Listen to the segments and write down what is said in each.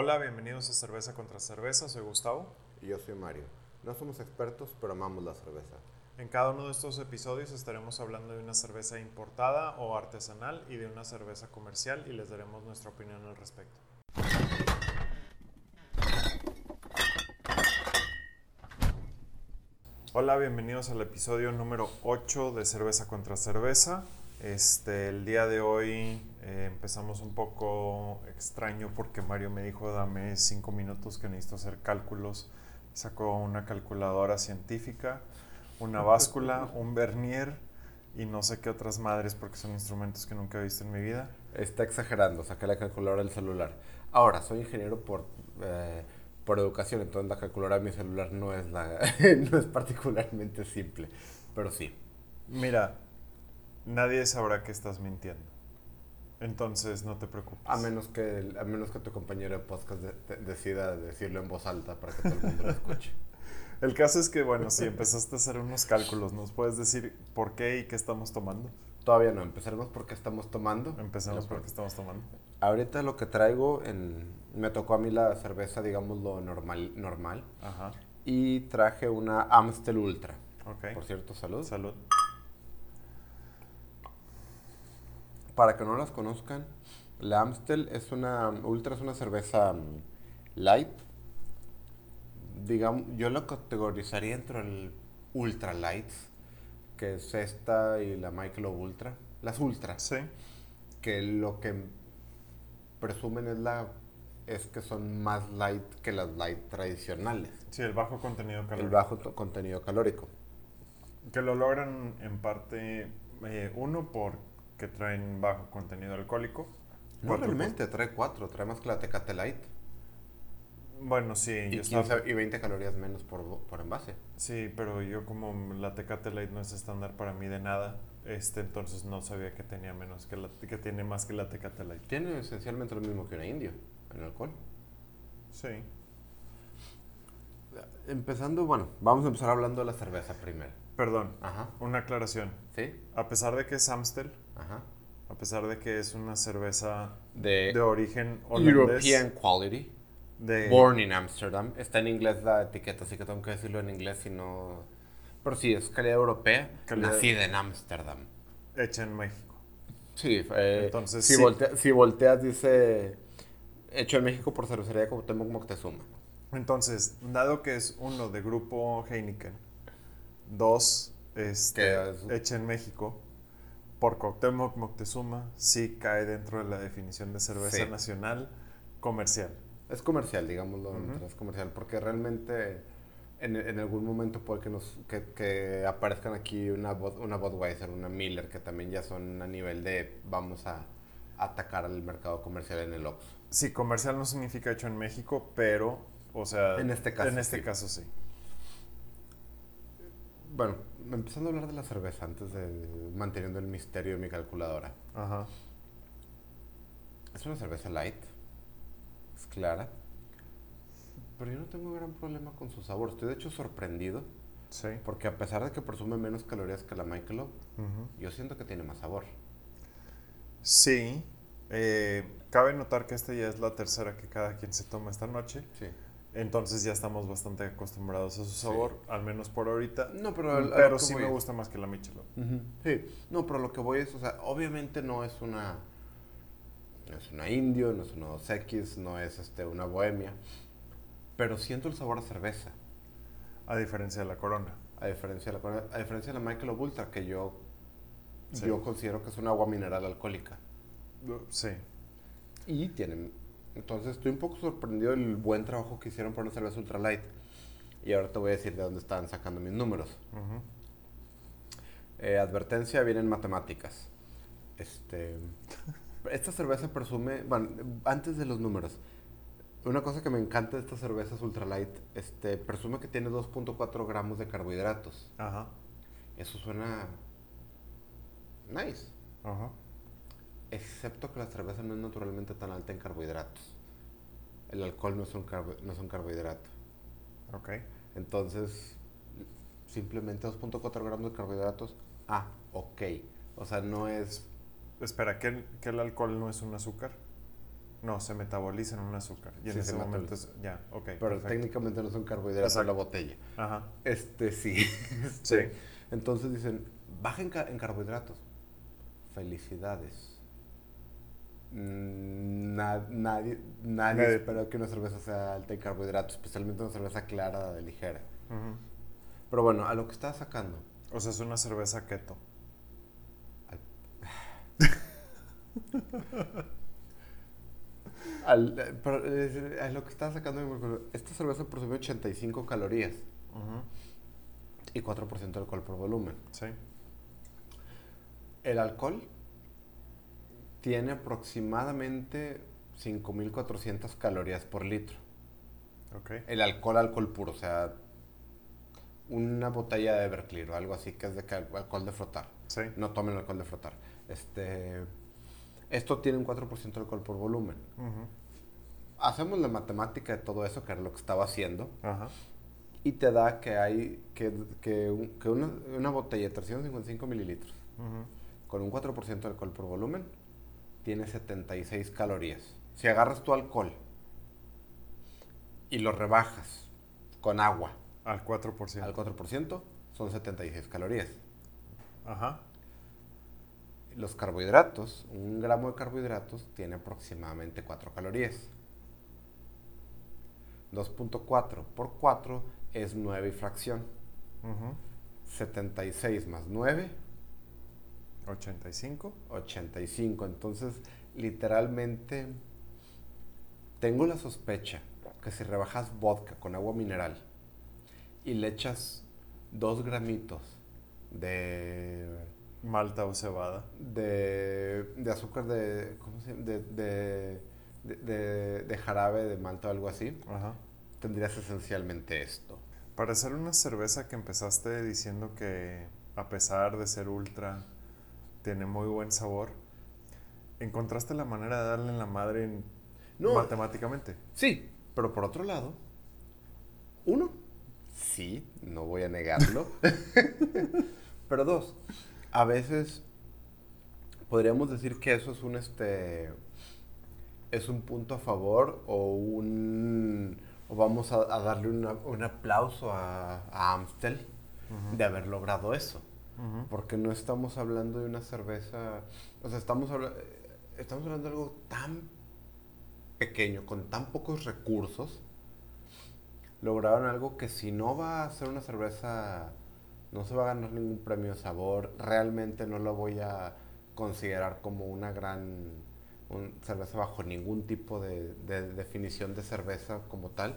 Hola, bienvenidos a Cerveza contra Cerveza, soy Gustavo. Y yo soy Mario. No somos expertos, pero amamos la cerveza. En cada uno de estos episodios estaremos hablando de una cerveza importada o artesanal y de una cerveza comercial y les daremos nuestra opinión al respecto. Hola, bienvenidos al episodio número 8 de Cerveza contra Cerveza. Este, el día de hoy eh, empezamos un poco extraño porque Mario me dijo dame cinco minutos que necesito hacer cálculos. Sacó una calculadora científica, una báscula, un vernier y no sé qué otras madres porque son instrumentos que nunca he visto en mi vida. Está exagerando, saqué la calculadora del celular. Ahora, soy ingeniero por, eh, por educación, entonces la calculadora de mi celular no es, la, no es particularmente simple, pero sí. Mira, nadie sabrá que estás mintiendo. Entonces no te preocupes. A menos que, a menos que tu compañero de podcast de- de- decida decirlo en voz alta para que todo el mundo lo escuche. El caso es que, bueno, si empezaste a hacer unos cálculos, ¿nos puedes decir por qué y qué estamos tomando? Todavía no, empezaremos por qué estamos tomando. Empezamos por qué estamos tomando. Ahorita lo que traigo, en, me tocó a mí la cerveza, digamos, lo normal, normal. Ajá, Y traje una Amstel Ultra. ok. Por cierto, salud. Salud. Para que no las conozcan, la Amstel es una Ultra es una cerveza mm, light. Digamos, yo la categorizaría entre el Ultra Lights, que es esta y la Michelob Ultra, las Ultras, Sí, que lo que presumen es la es que son más light que las light tradicionales, sí, el bajo contenido el calórico. bajo to- contenido calórico. Que lo logran en parte, eh, uno, porque traen bajo contenido alcohólico. No Cuatro realmente, trae 4, trae más que la Tecate Light. Bueno, sí, Y, yo 15 estaba- y 20 calorías menos por, por envase. sí, pero yo como la Tecate Light no es estándar para mí de nada, este, entonces no sabía que tenía menos que la, que tiene más que la Tecate Light. Tiene esencialmente lo mismo que una indio en alcohol. Sí. Empezando, bueno, vamos a empezar hablando de la cerveza primero. Perdón, Ajá. una aclaración. ¿Sí? A pesar de que es Amstel, Ajá. a pesar de que es una cerveza De, de origen holandés, European Quality. de Born in Amsterdam. Está en inglés la etiqueta, así que tengo que decirlo en inglés si no... Pero sí, es calidad europea, Calidad- nacida en Ámsterdam. hecha en México. Sí, eh, Entonces, si, sí. voltea- si volteas dice hecho en México por cervecería Cuauhtémoc Moctezuma. Entonces, dado que es uno de grupo Heineken, dos este, hecha en México, por Cuauhtémoc Moctezuma, sí cae dentro de la definición de cerveza Sí. nacional comercial. Es comercial, digámoslo, es comercial, porque realmente en, en algún momento puede que, nos, que, que aparezcan aquí una, una Budweiser, una Miller, que también ya son a nivel de vamos a atacar al mercado comercial en el Oxxo. Sí, comercial no significa hecho en México, pero, o sea, En este caso, en este sí. caso sí. Bueno, empezando a hablar de la cerveza, antes de manteniendo el misterio de mi calculadora. Ajá. Es una cerveza light, es clara, pero yo no tengo gran problema con su sabor. Estoy de hecho sorprendido, Sí. porque a pesar de que presume menos calorías que la Michelob, Ujú. yo siento que tiene más sabor. Sí. eh, cabe notar que esta ya es la tercera que cada quien se toma esta noche. Sí. Entonces ya estamos bastante acostumbrados a su sabor, al menos por ahorita. No, pero, al- pero sí voy me gusta más que la Michelob. Sí, no, pero lo que voy es, o sea, obviamente no es una, no es una indio, no es una Dos X, no es este, una bohemia, pero siento el sabor a cerveza, A diferencia de la Corona. a diferencia de la, a diferencia de la Michelob Ultra, que yo, Sí. yo considero que es un agua mineral alcohólica. Sí. Y tienen, entonces estoy un poco sorprendido del buen trabajo que hicieron por una cerveza ultra light. Y ahora te voy a decir de dónde estaban sacando mis números. Eh, advertencia, vienen matemáticas. Este, esta cerveza presume, bueno, antes de los números, una cosa que me encanta de estas cervezas ultralight, este, presume que tiene 2.4 gramos de carbohidratos. Ajá. Eso suena nice, Ajá. Excepto que la cerveza no es naturalmente tan alta en carbohidratos. El alcohol no es un, carbo- no es un carbohidrato. Ok. Entonces, simplemente 2.4 gramos de carbohidratos. Ah, ok. O sea, no es Espera, ¿que el, que el alcohol no es un azúcar? No, se metaboliza en un azúcar. Y en Sí, ese se momento es, ya, ok. Pero perfecto. técnicamente no son carbohidratos en la botella. Ajá. Este sí. Sí. Entonces dicen, baja en, ca- en carbohidratos. Felicidades. Mm, na- nadie, nadie Nadie. espera que una cerveza sea alta en carbohidratos, especialmente una cerveza clara de ligera. Pero bueno, a lo que estaba sacando. O sea, es una cerveza keto. Al, eh, pero, eh, a lo que estaba sacando, esta cerveza consume 85 calorías Ujú. y 4% de alcohol por volumen. Sí. El alcohol tiene aproximadamente 5.400 calorías por litro. Ok. El alcohol, alcohol puro, o sea, una botella de Everclear o algo así que es de alcohol de frotar. Sí. No tomen alcohol de frotar. Este, esto tiene un 4% de alcohol por volumen. Ujú. Hacemos la matemática de todo eso, que era lo que estaba haciendo, Ajá. y te da que hay que, que, un- que una, una botella de 355 mililitros Ujú. con un 4% de alcohol por volumen tiene 76 calorías. Si agarras tu alcohol y lo rebajas con agua Al 4%. al 4%, son 76 calorías. Ajá. Los carbohidratos, un gramo de carbohidratos tiene aproximadamente 4 calorías. 2.4 por 4 es 9 y fracción. Ujú. 76 más 9, 85. 85. Entonces, literalmente, tengo la sospecha que si rebajas vodka con agua mineral y le echas 2 gramitos de, Malta o cebada. de, de azúcar de, ¿cómo se llama? De, de, de, de- de jarabe de malta o algo así, Ajá. tendrías esencialmente esto. Para hacer una cerveza que empezaste diciendo que a pesar de ser ultra tiene muy buen sabor, ¿encontraste la manera de darle en la madre en- No. matemáticamente? Sí, pero por otro lado, uno, sí, no voy a negarlo. pero dos, a veces podríamos decir que eso es un este es un punto a favor o un o vamos a, a darle una- un aplauso a, a Amstel de haber logrado eso. Porque no estamos hablando de una cerveza, o sea, estamos, estamos hablando de algo tan pequeño, con tan pocos recursos, lograron algo que si no va a ser una cerveza, no se va a ganar ningún premio de sabor, realmente no lo voy a considerar como una gran cerveza bajo ningún tipo de, de definición de cerveza como tal,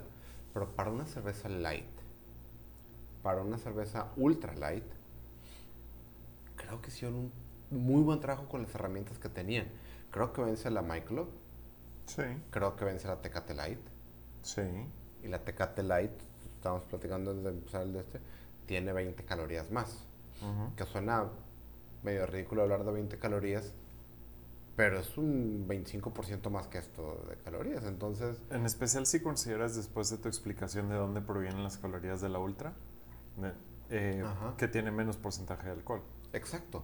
pero para una cerveza light, para una cerveza ultra light, creo que hicieron un muy buen trabajo con las herramientas que tenían. Creo que vence la Michelob, Sí, creo que vence la Tecate Light. sí. Y la Tecate Light, estábamos platicando antes de empezar el de este, tiene 20 calorías más. Ujú. Que suena medio ridículo hablar de 20 calorías, pero es un 25% más que esto de calorías. Entonces, En especial si consideras después de tu explicación de dónde provienen las calorías de la ultra, de- eh, que tiene menos porcentaje de alcohol. Exacto.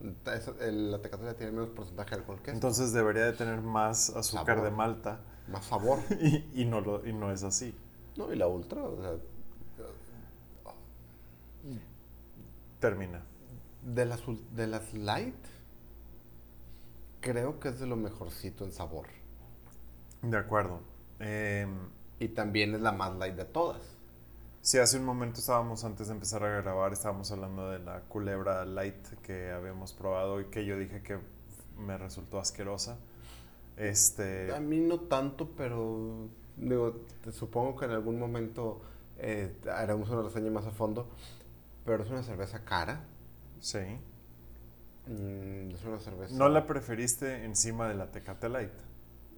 La Tecate tiene menos porcentaje de alcohol que esto. Entonces debería de tener más azúcar Sabor. de malta Más sabor. y, y no lo, y no es así. No, y la ultra, o sea, Termina. De las, de las light, creo que es de lo mejorcito en sabor. De acuerdo. Em, Y también es la más light de todas. Sí, hace un momento estábamos, antes de empezar a grabar, estábamos hablando de la culebra light que habíamos probado y que yo dije que me resultó asquerosa. Este, A mí no tanto, pero digo, supongo que en algún momento eh, haremos una reseña más a fondo. Pero es una cerveza cara. sí. Mm, es una cerveza... No la preferiste encima de la Tecate Light.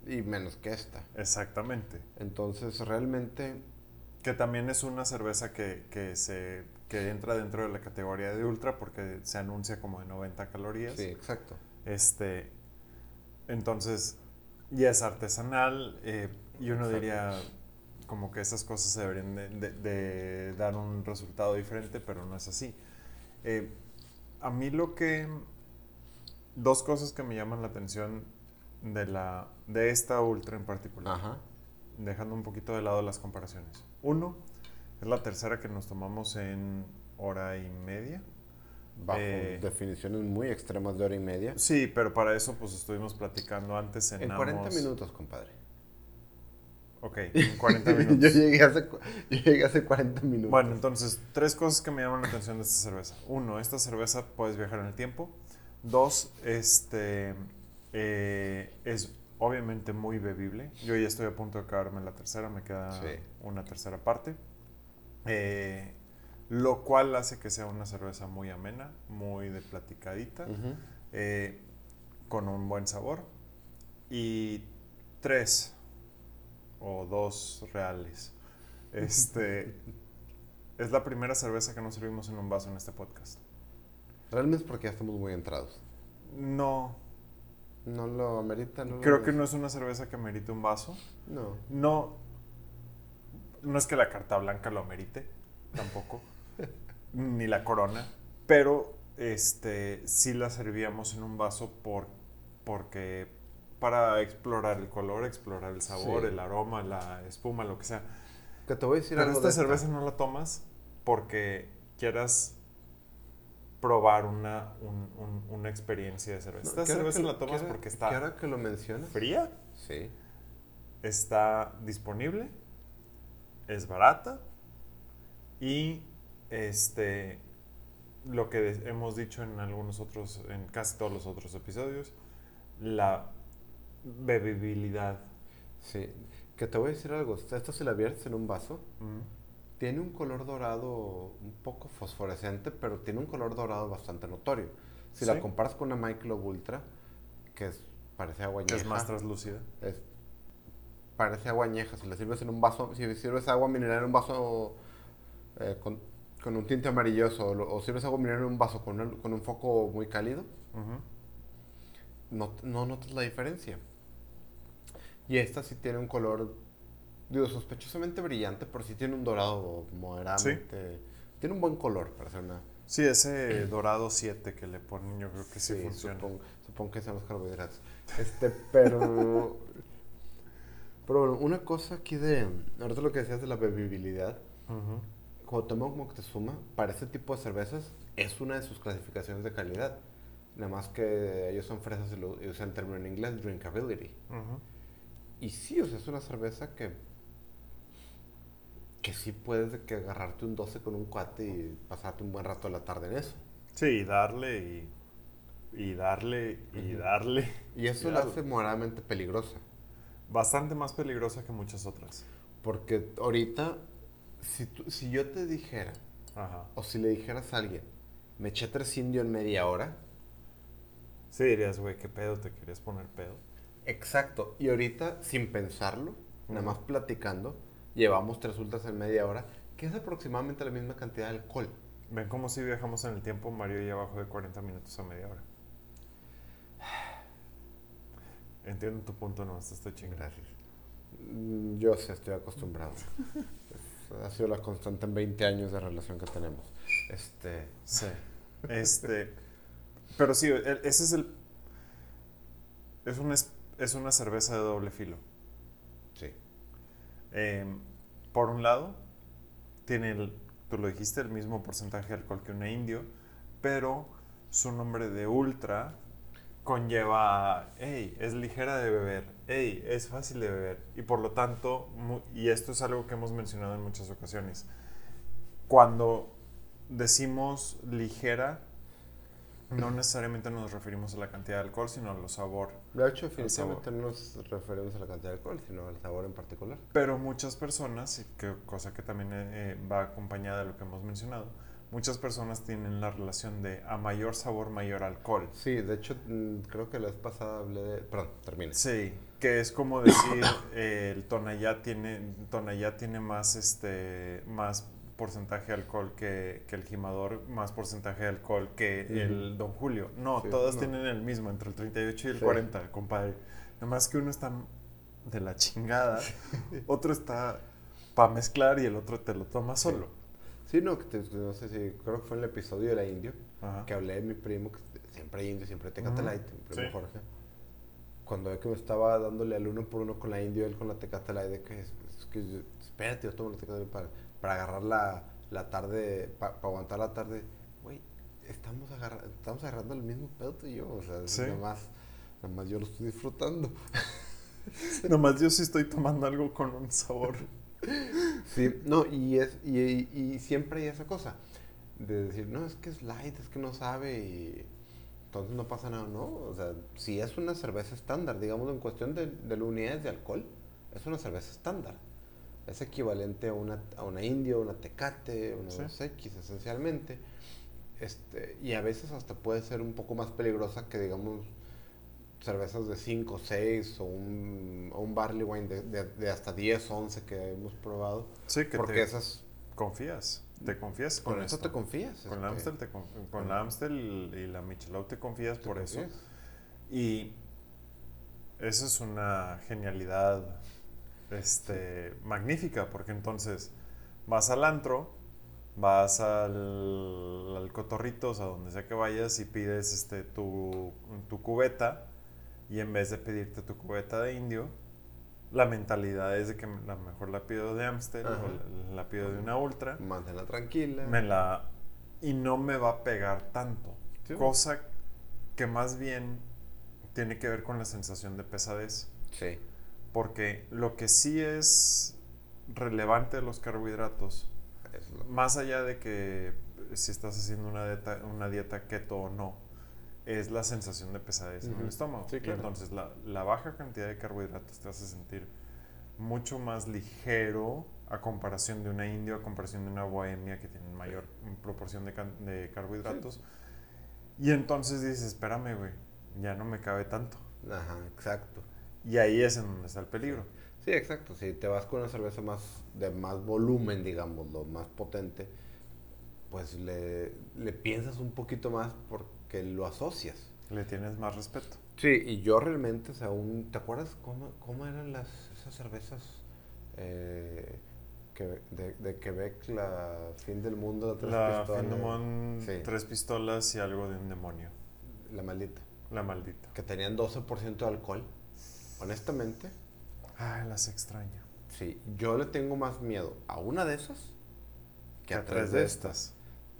Y menos que esta. Exactamente. Entonces, realmente... Que también es una cerveza que, que se, que entra dentro de la categoría de ultra porque se anuncia como de 90 calorías. Sí, exacto. Este, entonces, ya es artesanal eh, y uno Exacto. diría como que esas cosas se deberían de, de- de dar un resultado diferente, pero no es así. Eh, a mí lo que... Dos cosas que me llaman la atención de, la, de esta ultra en particular. Ajá. Dejando un poquito de lado las comparaciones. Uno, es la tercera que nos tomamos en hora y media. Bajo Eh, definiciones muy extremas de hora y media. Sí, pero para eso pues estuvimos platicando antes. En cenamos- 40 minutos, compadre. Ok, en 40 yo, minutos. llegué hace, yo llegué hace 40 minutos. Bueno, entonces, tres cosas que me llaman la atención de esta cerveza. Uno, esta cerveza puedes viajar en el tiempo. Dos, este eh, es obviamente muy bebible. Yo ya estoy a punto de acabarme la tercera, me queda Sí. una tercera parte. Eh, lo cual hace que sea una cerveza muy amena, muy de platicadita, eh, con un buen sabor. Y tres o dos reales. Este es la primera cerveza que nos servimos en un vaso en este podcast. Realmente es porque ya estamos muy entrados. No, No lo amerita, no lo creo que no es una cerveza que merite un vaso. No. No, no es que la carta blanca lo amerite, tampoco, ni la corona, pero este sí la servíamos en un vaso por, porque para explorar el color, explorar el sabor, Sí. el aroma, la espuma, lo que sea. Que te voy a decir Pero algo esta de cerveza no la tomas porque quieras probar una, un- un- una experiencia de cerveza. No, esta cerveza que- la tomas que porque que está ahora que lo mencionas. fría, Sí. está disponible, es barata y este lo que hemos dicho en algunos otros, en casi todos los otros episodios, la bebibilidad. Sí. Que te voy a decir algo. Esta si la viertes en un vaso, Mm. Tiene un color dorado un poco fosforescente, pero tiene un color dorado bastante notorio. Si Sí. la comparas con una Michelob Ultra, que es, parece agua Es añeja, más translúcida. es- parece agua añeja. Si la sirves en un vaso, si sirves agua mineral en un vaso eh, con, con un tinte amarilloso, o, sirves agua mineral en un vaso con, un- con un foco muy cálido, Ujú. no, no notas la diferencia. Y esta sí tiene un color, digo, sospechosamente brillante, pero sí tiene un dorado moderadamente. Tiene un buen color para ser una. Sí, ese dorado 7 que le ponen, yo creo que sí, funciona. Supongo, supongo que sean los carbohidratos. Este, pero. pero bueno, una cosa aquí de. Ahorita lo que decías de la bebibilidad. Ujú. Cuando tomo Moctezuma, para este tipo de cervezas, es una de sus clasificaciones de calidad. Nada más que ellos son fresas y, lo, y usan el término en inglés, drinkability. Ujú. Y sí, o sea, es una cerveza que. Que sí puedes de que agarrarte un 12 con un cuate y pasarte un buen rato de la tarde en eso. Sí, y darle y, y darle y darle. Y eso y la darle. hace moderadamente peligrosa. Bastante más peligrosa que muchas otras. Porque ahorita, si, tú- si yo te dijera, Ajá. o si le dijeras a alguien, me eché tres indio en media hora. Sí, dirías, güey, ¿qué pedo? ¿Te querías poner pedo? Exacto. Y ahorita, sin pensarlo, nada más platicando, llevamos tres ultras en media hora, que es aproximadamente la misma cantidad de alcohol. Ven como si viajamos en el tiempo, Mario y abajo de 40 minutos a media hora. Entiendo tu punto, no, te estoy chingando. Gracias. Mm, Yo sí estoy acostumbrado. Ha sido la constante en 20 años de relación que tenemos. Este, Sí. Este. Pero sí, el- ese es el. Es una, es, es una cerveza de doble filo. Em, por un lado, tiene, el, tú lo dijiste, el mismo porcentaje de alcohol que una indio, pero su nombre de ultra conlleva, hey, es ligera de beber, hey, es fácil de beber. Y por lo tanto, y esto es algo que hemos mencionado en muchas ocasiones, cuando decimos ligera, no necesariamente nos referimos a la cantidad de alcohol, sino a los sabor. De hecho, definitivamente no nos referimos a la cantidad de alcohol, sino al sabor en particular. Pero muchas personas, y que, cosa que también eh, va acompañada de lo que hemos mencionado, muchas personas tienen la relación de a mayor sabor, mayor alcohol. Sí, de hecho, mm, creo que la vez pasada hablé de... Perdón, termina. Sí, que es como decir eh, el Tonayá tiene, Tonayá tiene más, este, más porcentaje de alcohol que, que el Jimador, más porcentaje de alcohol que el Don Julio. No, Sí, todas no. tienen el mismo, entre el 38 y el Sí. 40, compadre. Nada más que uno está de la chingada, otro está para mezclar y el otro te lo toma solo. Sí, no, que te- no sé si... Creo que fue en el episodio de la indio, Ajá. que hablé de mi primo, que siempre indio, siempre te canta Ujú, light, mi primo. Jorge. cuando ve que me estaba dándole al uno por uno con la indio, él con la tecate de que, es, que yo, espérate, yo tomo la tecate para, para agarrar la, la tarde, para aguantar la tarde. Güey, estamos, agarra, estamos agarrando el mismo pedo tú y yo, o sea, Sí. nada más, nada más yo lo estoy disfrutando. Nomás yo sí estoy tomando algo con un sabor. Sí, no, y, es, y, y siempre hay esa cosa de decir, no, es que es light, es que no sabe y entonces no pasa nada, ¿no? O sea, si es una cerveza estándar, digamos en cuestión de, de unidades de alcohol, es una cerveza estándar. Es equivalente a una, a una indio, una tecate, una Sí. 2X esencialmente. Este, y a veces hasta puede ser un poco más peligrosa que, digamos, cervezas de 5, 6 o un, o un barley wine de, de- de hasta 10, 11 que hemos probado. Sí, que porque te esas, confías. Te confías con, con eso te confías. Con la este, Amstel, te con, con la Amstel y la Michelob te confías te por eso. Y eso es una genialidad este, magnífica, porque entonces vas al antro, vas al, al Cotorritos, a donde sea que vayas, y pides este, tu, tu cubeta, y en vez de pedirte tu cubeta de indio, la mentalidad es de que la mejor la pido de Amstel Ajá. o la, la pido de una Ultra Manténla tranquila. me la y no me va a pegar tanto. Sí. Cosa que más bien tiene que ver con la sensación de pesadez. Sí. Porque lo que sí es relevante de los carbohidratos, más allá de que si estás haciendo una dieta, una dieta keto o no, es la sensación de pesadez en el estómago. Sí, Y claro. entonces la, la baja cantidad de carbohidratos te hace sentir mucho más ligero a comparación de una india, a comparación de una bohemia que tienen mayor proporción de carbohidratos. Y entonces dices, espérame, güey, ya no me cabe tanto. Ajá, exacto. Y ahí es en donde está el peligro. Sí, exacto. Si te vas con una cerveza más de más volumen, digamos, lo más potente, pues le, le piensas un poquito más porque lo asocias. Le tienes más respeto. Sí, y yo realmente, o sea, un- ¿te acuerdas cómo, cómo eran las, esas cervezas eh, que- de, de Quebec, la fin del mundo, de tres La pistolas? Findemon, Sí. tres pistolas y algo de un demonio. La maldita. La maldita. Que tenían 12% de alcohol. Honestamente, Ay, las extraño. sí, yo le tengo más miedo a una de esas que a tres de estas.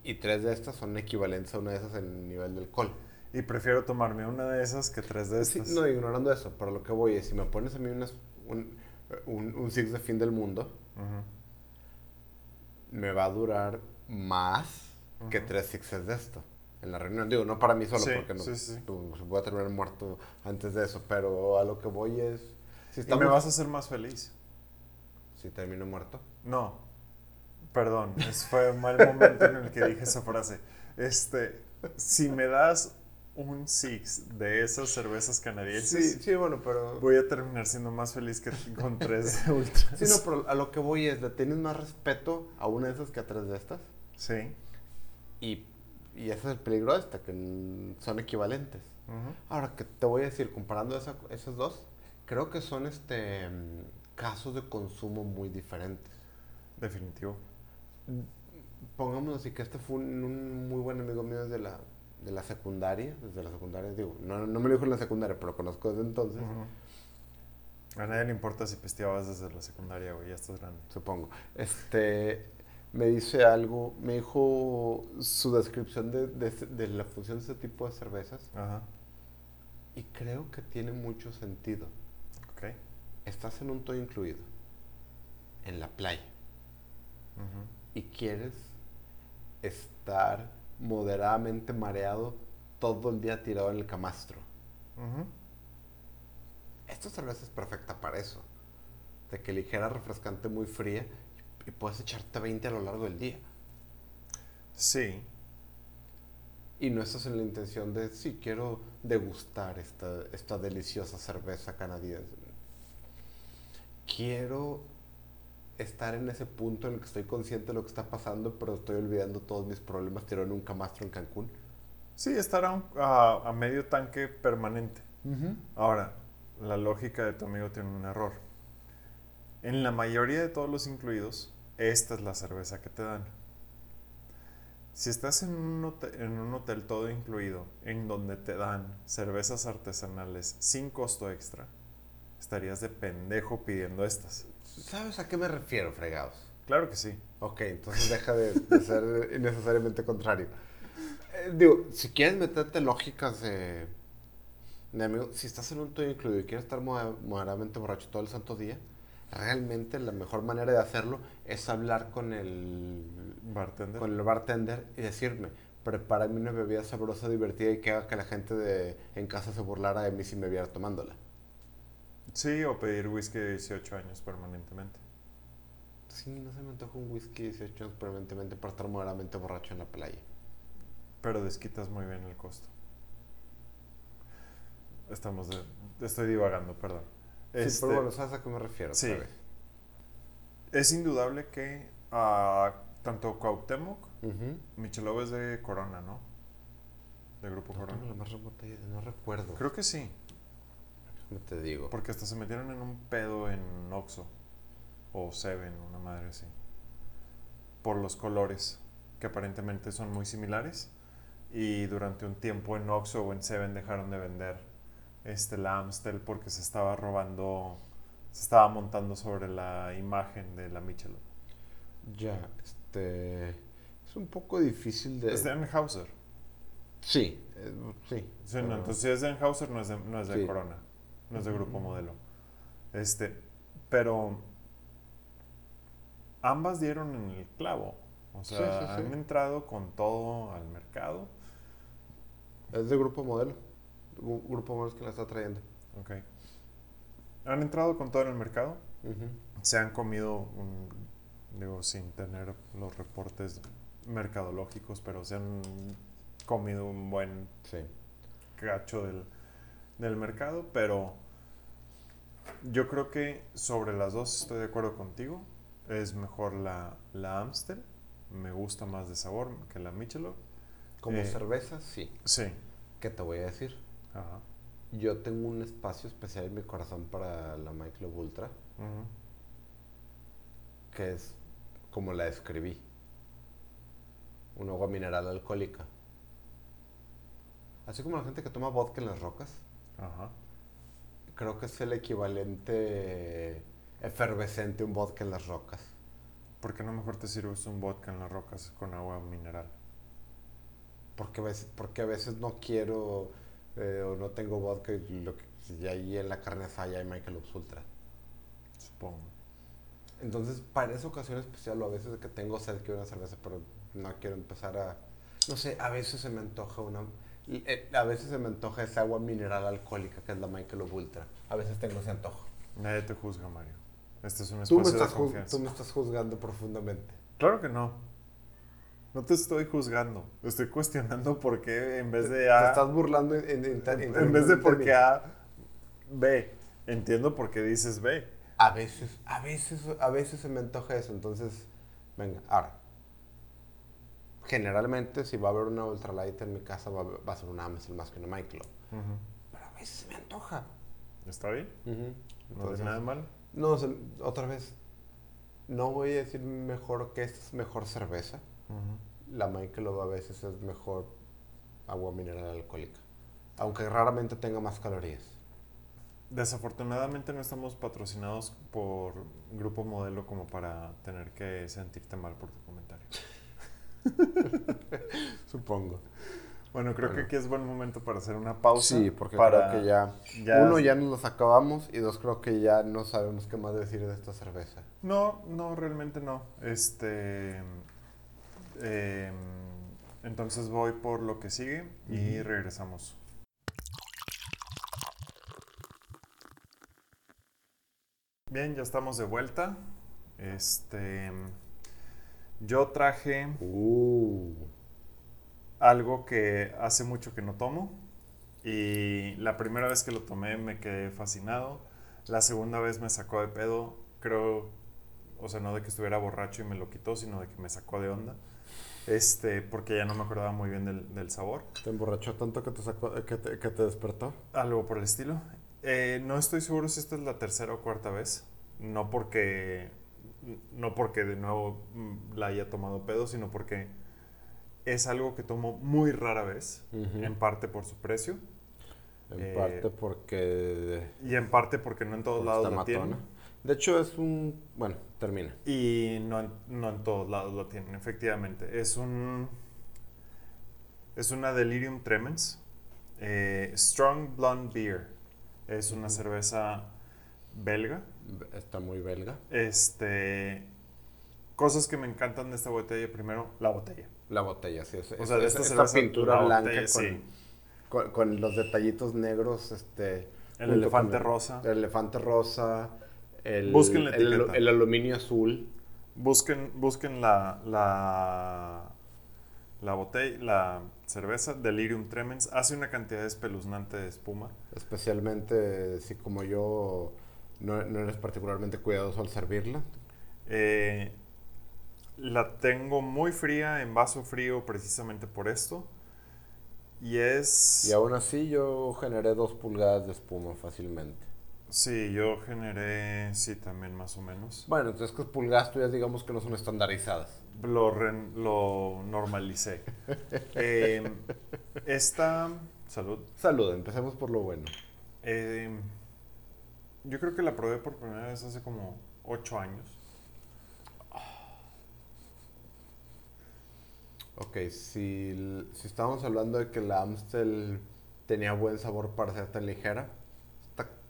Y tres de estas son equivalentes a una de esas en nivel de alcohol. Y prefiero tomarme una de esas que tres de Sí, estas. no, ignorando eso, pero lo que voy es, si me pones a mí unas, un, un, un six de fin del mundo, me va a durar más que tres sixes de esto. En la reunión, digo, no para mí solo, Sí, porque no, sí, sí. pues, voy a terminar muerto antes de eso, pero a lo que voy es, si Y estamos, me vas a hacer más feliz. si termino muerto, No. Perdón, ese fue un mal momento en el que dije esa frase. Este, si me das un six de esas cervezas sí, canadienses, sí, bueno, pero... voy a terminar siendo más feliz que con tres de ultras. Sí, no, pero a lo que voy es, le tienes más respeto a una de esas que a tres de estas. Sí. Y, y ese es el peligro de esta, que son equivalentes. Ujú. Ahora que te voy a decir, comparando esa- esas dos, creo que son este casos de consumo muy diferentes. Definitivo. Pongamos así que este fue un, un muy buen amigo mío desde la, de la secundaria, desde la secundaria, digo, no, no me lo dijo en la secundaria, pero lo conozco desde entonces, Ujú. A nadie le importa si pisteabas desde la secundaria, güey, ya estás grande. supongo. Este, me dice algo, me dijo su descripción de, de, la función de ese tipo de cervezas Ajá. y creo que tiene mucho sentido. Ok. Estás en un todo incluido, en la playa. Ujú. y quieres estar moderadamente mareado todo el día tirado en el camastro. Ujú. Esta cerveza es perfecta para eso. De que ligera, refrescante, muy fría y puedes echarte 20 a lo largo del día. Sí. Y no estás en la intención de, sí, quiero degustar esta, esta deliciosa cerveza canadiense. Quiero estar en ese punto en el que estoy consciente de lo que está pasando, pero estoy olvidando todos mis problemas tirado en un camastro en Cancún. Sí, estar a, un- a- a medio tanque permanente. Ahora, la lógica de tu amigo tiene un error. En la mayoría de todos los incluidos, esta es la cerveza que te dan. Si estás en un, hotel, en un hotel todo incluido, en donde te dan cervezas artesanales sin costo extra, estarías de pendejo pidiendo estas. ¿Sabes a qué me refiero, fregados? Claro que sí. Ok, entonces deja de, de ser innecesariamente contrario. Eh, digo, si quieres meterte lógicas de, de amigo, si estás en un todo incluido y quieres estar moderadamente borracho todo el santo día, realmente la mejor manera de hacerlo es hablar con el, Bartender. con el bartender y decirme, prepárame una bebida sabrosa, divertida y que haga que la gente de, en casa se burlara de mí si me viera tomándola. Sí, o pedir whisky de 18 años permanentemente. Sí, no se me antoja un whisky 18 años permanentemente para estar moderadamente borracho en la playa. Pero desquitas muy bien el costo. Estamos de- estoy divagando, perdón. Sí, Este, pero bueno, ¿sabes a qué me refiero? sí. Es indudable que ah, tanto Cuauhtémoc, Ujú. Michelob es de Corona, ¿no? De Grupo No Corona. tengo la más remota no recuerdo. Creo que sí, ¿Cómo te digo? porque hasta se metieron en un pedo en Oxxo o Seven, una madre así. Por los colores, que aparentemente son muy similares. Y durante un tiempo en Oxxo o en Seven dejaron de vender este, la Amstel porque se estaba robando, se estaba montando sobre la imagen de la Michelob. Ya, este... Es un poco difícil de... Es de Anheuser. Sí, eh, sí. Sí, no, pero- entonces si es de Enhauser no es de, no es de Sí. Corona, no es de Grupo. Modelo. Este, pero ambas dieron en el clavo. O Sí, sea, sí, sí. han entrado con todo al mercado. Es de Grupo Modelo. Grupo Modelo es que la está trayendo. Ok. Han entrado con todo en el mercado. Se han comido, un- digo, sin tener los reportes mercadológicos, pero se han comido un buen Sí. cacho del, del mercado, pero yo creo que sobre las dos estoy de acuerdo contigo. Es mejor la, la Amstel, me gusta más de sabor que la Michelob. Como Eh, cerveza, sí. Sí. ¿Qué te voy a decir? Ajá. Yo tengo un espacio especial en mi corazón para la Michelob Ultra, Ujú. que es como la describí. Un agua mineral alcohólica. Así como la gente que toma vodka en las rocas, Ajá. creo que es el equivalente efervescente un vodka en las rocas. ¿Por qué no mejor te sirves un vodka en las rocas con agua mineral? Porque a veces, porque a veces no quiero eh, o no tengo vodka y, lo que, y ahí en la carne asada hay Michelob Ultra. Supongo. Entonces, para esa ocasión especial, o a veces que tengo sed, quiero una cerveza, pero no quiero empezar a... No sé, a veces se me antoja una... eh, a veces se me antoja esa agua mineral alcohólica que es la Michelob Ultra. A veces tengo ese antojo. Nadie te juzga, Mario. Este es un Tú me, espacio de estás confianza. tú me estás juzgando profundamente. Claro que no. No te estoy juzgando. Estoy cuestionando por qué en vez de Te A... estás burlando en, en, en- En, en vez de mí. por qué A, B. Entiendo por qué dices B. A veces, a veces, a veces se me antoja eso. Entonces, venga, ahora. Generalmente, si va a haber una ultralight en mi casa, va, a- va a ser una Amstel más que una Michelob. Pero a veces se me antoja. ¿Está bien? No Entonces, es nada mal. No, otra vez. No voy a decir mejor que esta es mejor cerveza. La Michelob a veces es mejor agua mineral alcohólica. Aunque raramente tenga más calorías. Desafortunadamente no estamos patrocinados por Grupo Modelo como para tener que sentirte mal por tu comentario. Supongo. Bueno, creo que aquí es buen momento para hacer una pausa. Sí, porque para creo que ya, ya- Uno, ya nos los acabamos. Y dos, creo que ya no sabemos qué más decir de esta cerveza. No, no, realmente no. Este. Em, entonces voy por lo que sigue y regresamos. Bien, ya estamos de vuelta. Este. Yo traje Uh. algo que hace mucho que no tomo. Y la primera vez que lo tomé me quedé fascinado. La segunda vez me sacó de pedo. Creo, o sea, no de que estuviera borracho y me lo quitó, sino de que me sacó de onda. Este, porque ya no me acordaba muy bien del, del sabor. ¿Te emborrachó tanto que te, sacó, que te, que te despertó? Algo por el estilo. Eh, no estoy seguro si esta es la tercera o cuarta vez. No porque, no porque de nuevo mm, la haya tomado pedo, sino porque es algo que tomo muy rara vez, Ujú. en parte por su precio En Eh, parte porque y en parte porque no en todos lados lo tienen. De hecho, es un. Bueno, termina. Y no en, no en todos lados lo tienen, efectivamente. Es un. Es una Delirium Tremens. eh, Strong Blonde Beer. Es una cerveza belga. Está muy belga. Este. Cosas que me encantan de esta botella. Primero, la botella. La botella, sí. Es, O sea, de es- esta esta cerveza, pintura la blanca botella, con, sí. con, con los detallitos negros. Este, El elefante rosa. El elefante rosa. El, Busquen la el- aluminio azul. Busquen, busquen la, la, la botella, la cerveza Delirium Tremens. Hace una cantidad espeluznante de espuma. Especialmente si como yo no, no eres particularmente cuidadoso al servirla. Eh, la tengo muy fría, en vaso frío, precisamente por esto. Y es... Y aún así yo generé dos pulgadas de espuma fácilmente. Sí, yo generé, sí, también más o menos. Bueno, entonces que pulgadas tuyas digamos que no son estandarizadas. Lo, ren- lo normalicé. Eh, esta... Salud. Salud, empecemos por lo bueno. Eh, yo creo que la probé por primera vez hace como 8 años. Ok, si, si estábamos hablando de que la Amstel tenía buen sabor para ser tan ligera,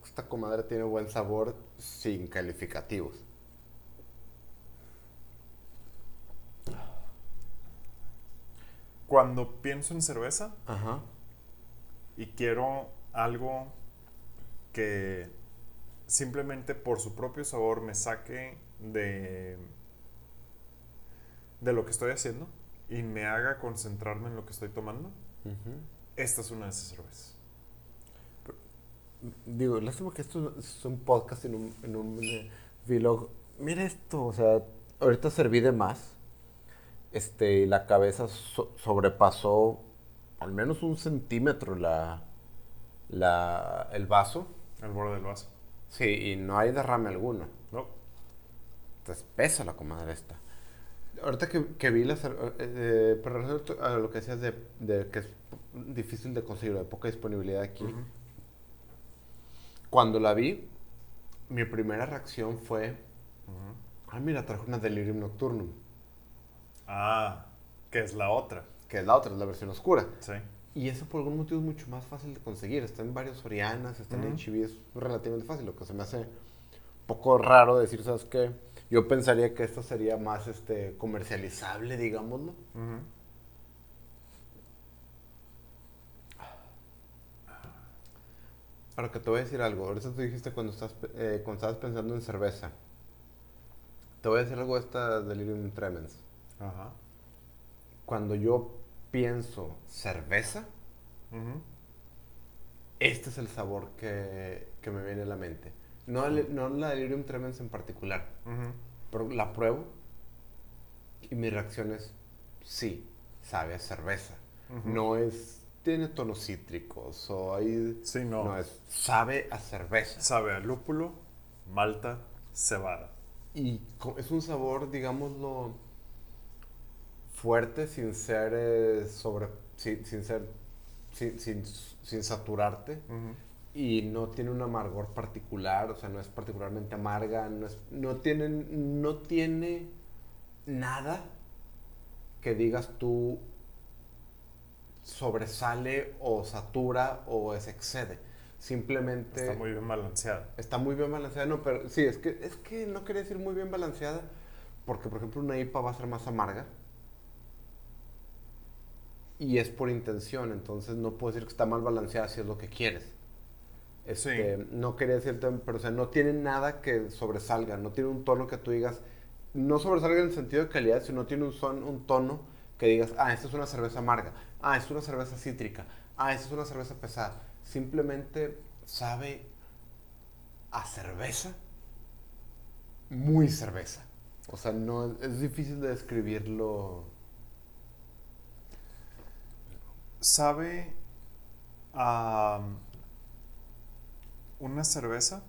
esta, comadre tiene buen sabor sin calificativos. Cuando pienso en cerveza Ajá. y quiero algo que simplemente por su propio sabor me saque de, de lo que estoy haciendo y me haga concentrarme en lo que estoy tomando, esta es una de esas cervezas. Digo, lástima que esto es un podcast en un, en un eh, vlog. Mira esto, o sea, ahorita serví de más. Este, y la cabeza so- sobrepasó al menos un centímetro la, la, el vaso. El borde del vaso. Sí, y no hay derrame alguno. No. Entonces pesa la comadre esta. Ahorita que, que vi la cer- eh, eh, pero a lo que decías de, de que es difícil de conseguir, de poca disponibilidad aquí. Cuando la vi, mi primera reacción fue, Ujú. ah, mira, trajo una Delirium Nocturnum, Ah, que es la otra. que es la otra, es la versión oscura. Sí. Y eso por algún motivo es mucho más fácil de conseguir. Está en varios Sorianas, está en Ujú. HB, es relativamente fácil, lo que se me hace un poco raro decir, ¿sabes qué? Yo pensaría que esto sería más este, comercializable, digámoslo. Ujú. Ahora que te voy a decir algo, ahorita tú dijiste cuando, estás, eh, cuando estabas pensando en cerveza. Te voy a decir algo de esta Delirium Tremens. Ajá. Cuando yo pienso cerveza, este es el sabor que, que me viene a la mente. No, el- no la Delirium Tremens en particular, Ujú. pero la pruebo y mi reacción es, sí, sabe a cerveza. No es, tiene tonos cítricos o hay... Sí, no. no es, sabe a cerveza. Sabe a lúpulo, malta, cebada. Y es un sabor, digámoslo, fuerte sin ser eh, sobre, sin, sin ser, sin, sin, sin saturarte. Ujú. Y no tiene un amargor particular, o sea, no es particularmente amarga, no, es, no, tiene, no tiene nada que digas tú sobresale o satura o se excede. Simplemente Está muy bien balanceada. Está muy bien balanceada, no, pero sí, es que, es que no quería decir muy bien balanceada, porque por ejemplo una IPA va a ser más amarga. Y es por intención, entonces no puedo decir que está mal balanceada si es lo que quieres. Este, No quería decir, pero o sea, no tiene nada que sobresalga, no tiene un tono que tú digas, no sobresalga en el sentido de calidad, sino tiene un, son, un tono que digas, ah, esta es una cerveza amarga, ah, es una cerveza cítrica, ah, es una cerveza pesada. Simplemente sabe a cerveza, muy cerveza. O sea, no es difícil de describirlo. Sabe a una cerveza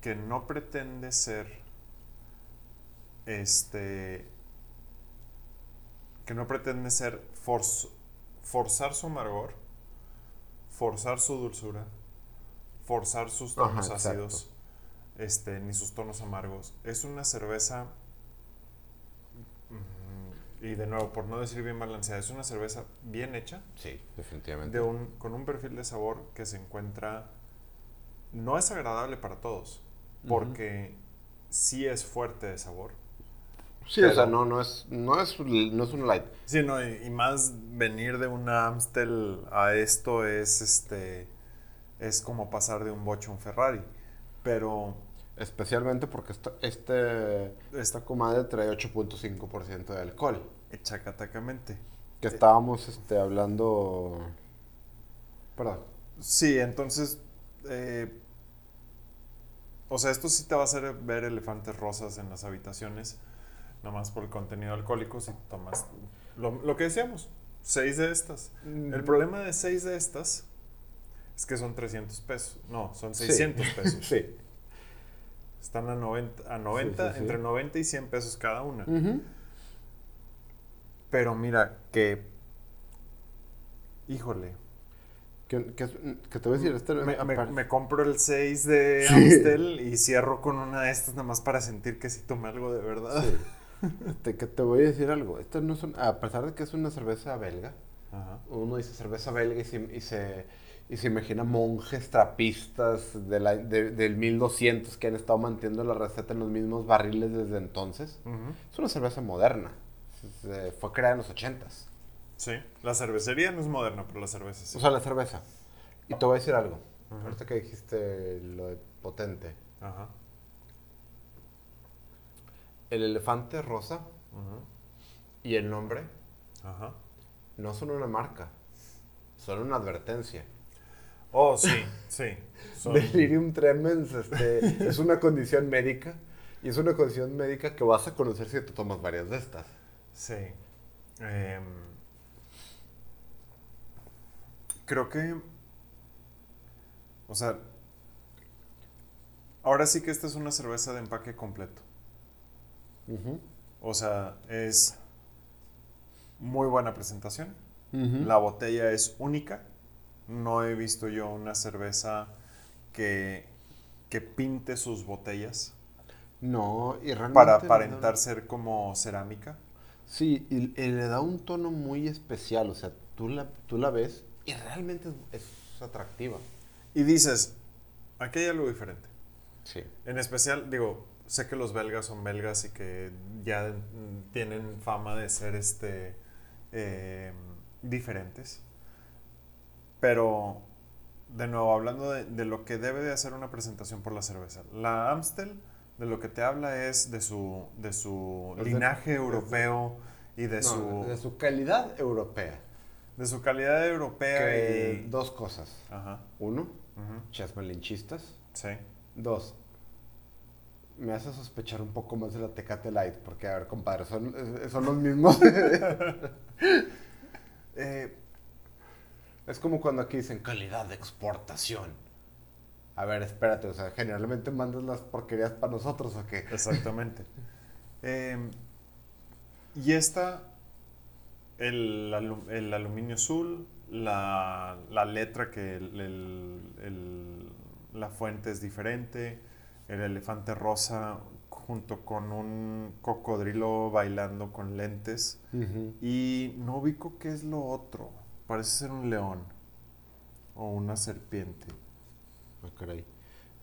que no pretende ser este que no pretende ser forz- forzar su amargor, forzar su dulzura, forzar sus tonos ácidos, este, ni sus tonos amargos. Es una cerveza, mm, y de nuevo, por no decir bien balanceada, es una cerveza bien hecha, Sí, definitivamente. de un, con un perfil de sabor que se encuentra, no es agradable para todos, porque sí es fuerte de sabor. Sí, o sea, no, no, es, no, es, no es un light. Sí, no, y, y más venir de una Amstel a esto es este es como pasar de un bocho a un Ferrari. Pero Especialmente porque esta, este, esta comadre trae 8.5% de alcohol. chacatacamente. Que estábamos este, hablando... Perdón. Sí, entonces. eh, o sea, esto sí te va a hacer ver elefantes rosas en las habitaciones. Nomás por el contenido alcohólico, si tomas. Lo, lo que decíamos, seis de estas. El problema de seis de estas es que son 300 pesos. No, son Sí. 600 pesos. Sí. Están a 90, a 90 Sí, sí, sí. entre 90 y 100 pesos cada una. Pero mira, que. Híjole. que, que, te voy a decir, este, Me, me- compro el 6 de. Amstel y cierro con una de estas nada más para sentir que sí tomé algo de verdad. Que te voy a decir algo. No es un- a pesar de que es una cerveza belga, Ajá. uno dice cerveza belga y se, y se, y se imagina monjes trapistas de la- de- del 1200 que han estado manteniendo la receta en los mismos barriles desde entonces. Es una cerveza moderna. Se- fue creada en los 80s. Sí. La cervecería no es moderna, pero la cerveza sí. O sea, la cerveza. Y te voy a decir algo. Ahorita que dijiste lo de potente. Ajá. El elefante rosa y el nombre no son una marca. Son una advertencia. Oh, sí, sí. Son- Delirium tremens este, es una condición médica y es una condición médica que vas a conocer si te tomas varias de estas. Sí. Em, creo que. O sea. Ahora sí que esta es una cerveza de empaque completo. O sea, es muy buena presentación. La botella es única. No he visto yo una cerveza que, que pinte sus botellas No, y realmente... para aparentar ser como cerámica. Sí, y, y le da un tono muy especial. O sea, tú la, tú la ves y realmente es, es atractiva. Y dices, aquí hay algo diferente. Sí. En especial, digo, sé que los belgas son belgas y que ya tienen fama de ser este eh, diferentes. Pero, de nuevo, hablando de, de lo que debe de hacer una presentación por la cerveza. La Amstel, de lo que te habla es de su, de su Es de- linaje europeo y de, No, su, de su calidad europea. de su calidad europea Que y... Dos cosas. Ajá. Uno, ujú, chasmalinchistas. Sí. Dos, me hace sospechar un poco más de la Tecate Light, porque, a ver, compadre, son, son los mismos. Eh, es como cuando aquí dicen calidad de exportación. A ver, espérate, o sea, generalmente mandas las porquerías para nosotros o qué? Exactamente. Eh, y esta, el, alu- el aluminio azul, la, la letra que el- el- el- la fuente es diferente, el elefante rosa junto con un cocodrilo bailando con lentes. Y no ubico qué es lo otro. Parece ser un león o una serpiente. Ah, caray.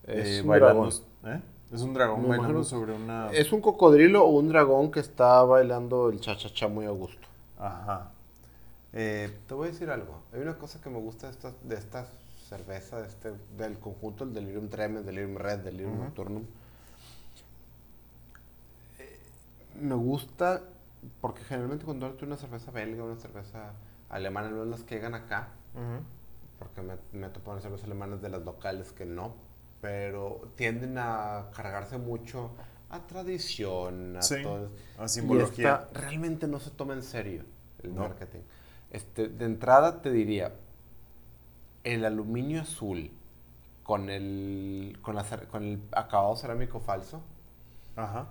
Eh, Es un bailando- dragón. ¿eh? Es un dragón bailando imagino- sobre una... Es un cocodrilo o un dragón que está bailando el cha-cha-cha muy a gusto. Ajá. Eh, Te voy a decir algo. Hay una cosa que me gusta de esta, de esta cerveza, de este, del conjunto, el Delirium Tremens, Delirium Red, Delirium Ujú. Nocturnum. Eh, Me gusta porque generalmente cuando hay una cerveza belga, una cerveza alemana, no es las que llegan acá, ujú. porque me, me topan cervezas alemanas de las locales que no, pero tienden a cargarse mucho a tradición, a Sí, todo. a Y simbología. esta realmente no se toma en serio el No. marketing. Este, de entrada te diría, el aluminio azul con el, con, la cer- con el acabado cerámico falso Ajá.